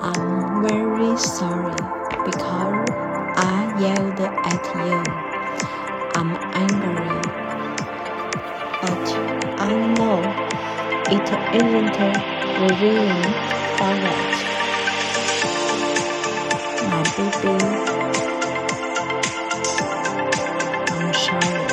I'm very sorry because I yelled at you. I'm angry. But I know it isn't worrying for that. My baby, I'm sorry.